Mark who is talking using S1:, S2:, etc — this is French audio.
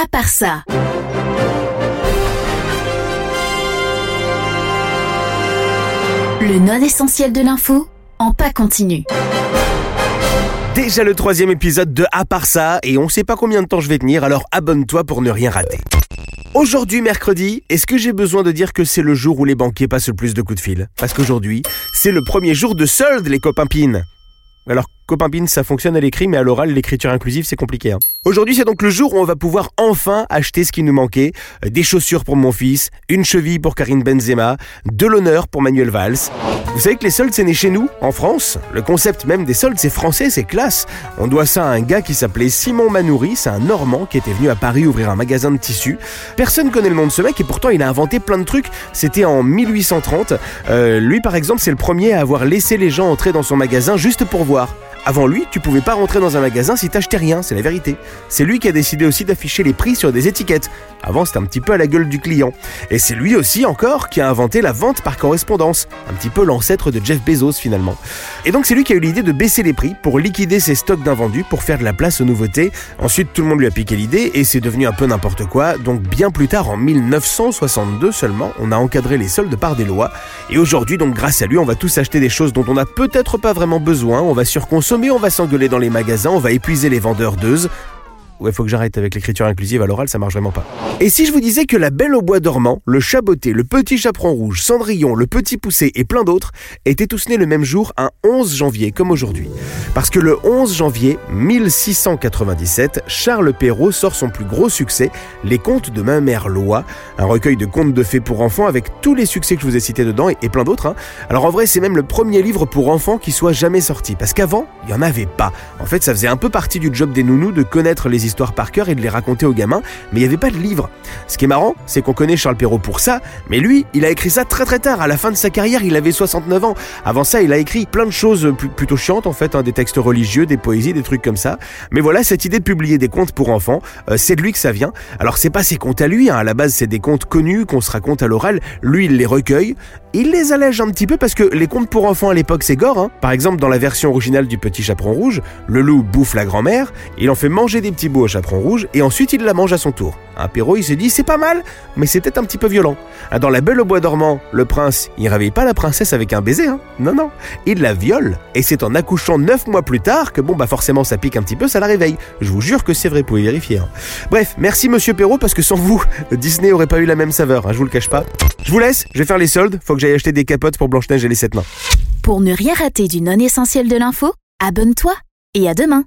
S1: à part ça. Le non essentiel de l'info en pas continu.
S2: Déjà le troisième épisode de À part ça, et on sait pas combien de temps je vais tenir, alors abonne-toi pour ne rien rater. Aujourd'hui, mercredi, est-ce que j'ai besoin de dire que c'est le jour où les banquiers passent le plus de coups de fil? Parce qu'aujourd'hui, c'est le premier jour de solde, les copains pines. Alors, copain pines, ça fonctionne à l'écrit, mais à l'oral, l'écriture inclusive, c'est compliqué. hein. Aujourd'hui, c'est donc le jour où on va pouvoir enfin acheter ce qui nous manquait. Euh, Des chaussures pour mon fils, une cheville pour Karine Benzema, de l'honneur pour Manuel Valls. Vous savez que les soldes, c'est né chez nous, en France. Le concept même des soldes, c'est français, c'est classe. On doit ça à un gars qui s'appelait Simon Manoury, c'est un Normand qui était venu à Paris ouvrir un magasin de tissus. Personne connaît le nom de ce mec et pourtant il a inventé plein de trucs. C'était en 1830. Euh, lui, par exemple, c'est le premier à avoir laissé les gens entrer dans son magasin juste pour voir. Avant lui, tu pouvais pas rentrer dans un magasin si t'achetais rien, c'est la vérité. C'est lui qui a décidé aussi d'afficher les prix sur des étiquettes. Avant, c'était un petit peu à la gueule du client. Et c'est lui aussi encore qui a inventé la vente par correspondance. Un petit peu l'ancêtre de Jeff Bezos finalement. Et donc c'est lui qui a eu l'idée de baisser les prix pour liquider ses stocks d'invendus pour faire de la place aux nouveautés. Ensuite, tout le monde lui a piqué l'idée et c'est devenu un peu n'importe quoi. Donc bien plus tard, en 1962 seulement, on a encadré les soldes par des lois. Et aujourd'hui, donc grâce à lui, on va tous acheter des choses dont on n'a peut-être pas vraiment besoin. On va surconsommer, on va s'engueuler dans les magasins, on va épuiser les vendeurs d'euses. Ouais, faut que j'arrête avec l'écriture inclusive à l'oral, ça marche vraiment pas. Et si je vous disais que la Belle au bois dormant, le Chaboté, le Petit Chaperon Rouge, Cendrillon, le Petit Poussé et plein d'autres étaient tous nés le même jour, un 11 janvier, comme aujourd'hui. Parce que le 11 janvier 1697, Charles Perrault sort son plus gros succès, Les Contes de ma mère Loi, un recueil de contes de fées pour enfants avec tous les succès que je vous ai cités dedans et, plein d'autres. hein. Alors en vrai, c'est même le premier livre pour enfants qui soit jamais sorti. Parce qu'avant, il y en avait pas. En fait, ça faisait un peu partie du job des nounous de connaître les histoires par cœur et de les raconter aux gamins, mais il n'y avait pas de livre. Ce qui est marrant, c'est qu'on connaît Charles Perrault pour ça, mais lui, il a écrit ça très très tard. À la fin de sa carrière, il avait 69 ans. Avant ça, il a écrit plein de choses pl- plutôt chiantes en fait, hein, des textes religieux, des poésies, des trucs comme ça. Mais voilà, cette idée de publier des contes pour enfants, euh, c'est de lui que ça vient. Alors c'est pas ses contes à lui, hein. à la base c'est des contes connus qu'on se raconte à l'oral. Lui, il les recueille, il les allège un petit peu parce que les contes pour enfants à l'époque c'est gore. hein. Par exemple, dans la version originale du Petit Chaperon Rouge, le loup bouffe la grand-mère, il en fait manger des petits bouts au chaperon rouge et ensuite il la mange à son tour. Un Perrault, il se dit c'est pas mal, mais peut-être un petit peu violent. Ah, Dans La Belle au bois dormant, le prince, il réveille pas la princesse avec un baiser, hein. Non, non. Il la viole et c'est en accouchant neuf mois plus tard que bon bah forcément ça pique un petit peu, ça la réveille. Je vous jure que c'est vrai, vous pouvez vérifier. hein. Bref, merci Monsieur Perrault parce que sans vous, Disney aurait pas eu la même saveur, hein, je vous le cache pas. Je vous laisse, je vais faire les soldes, faut que j'aille acheter des capotes pour Blanche-Neige et les sept nains.
S1: Pour ne rien rater du non essentiel de l'info, abonne-toi et à demain.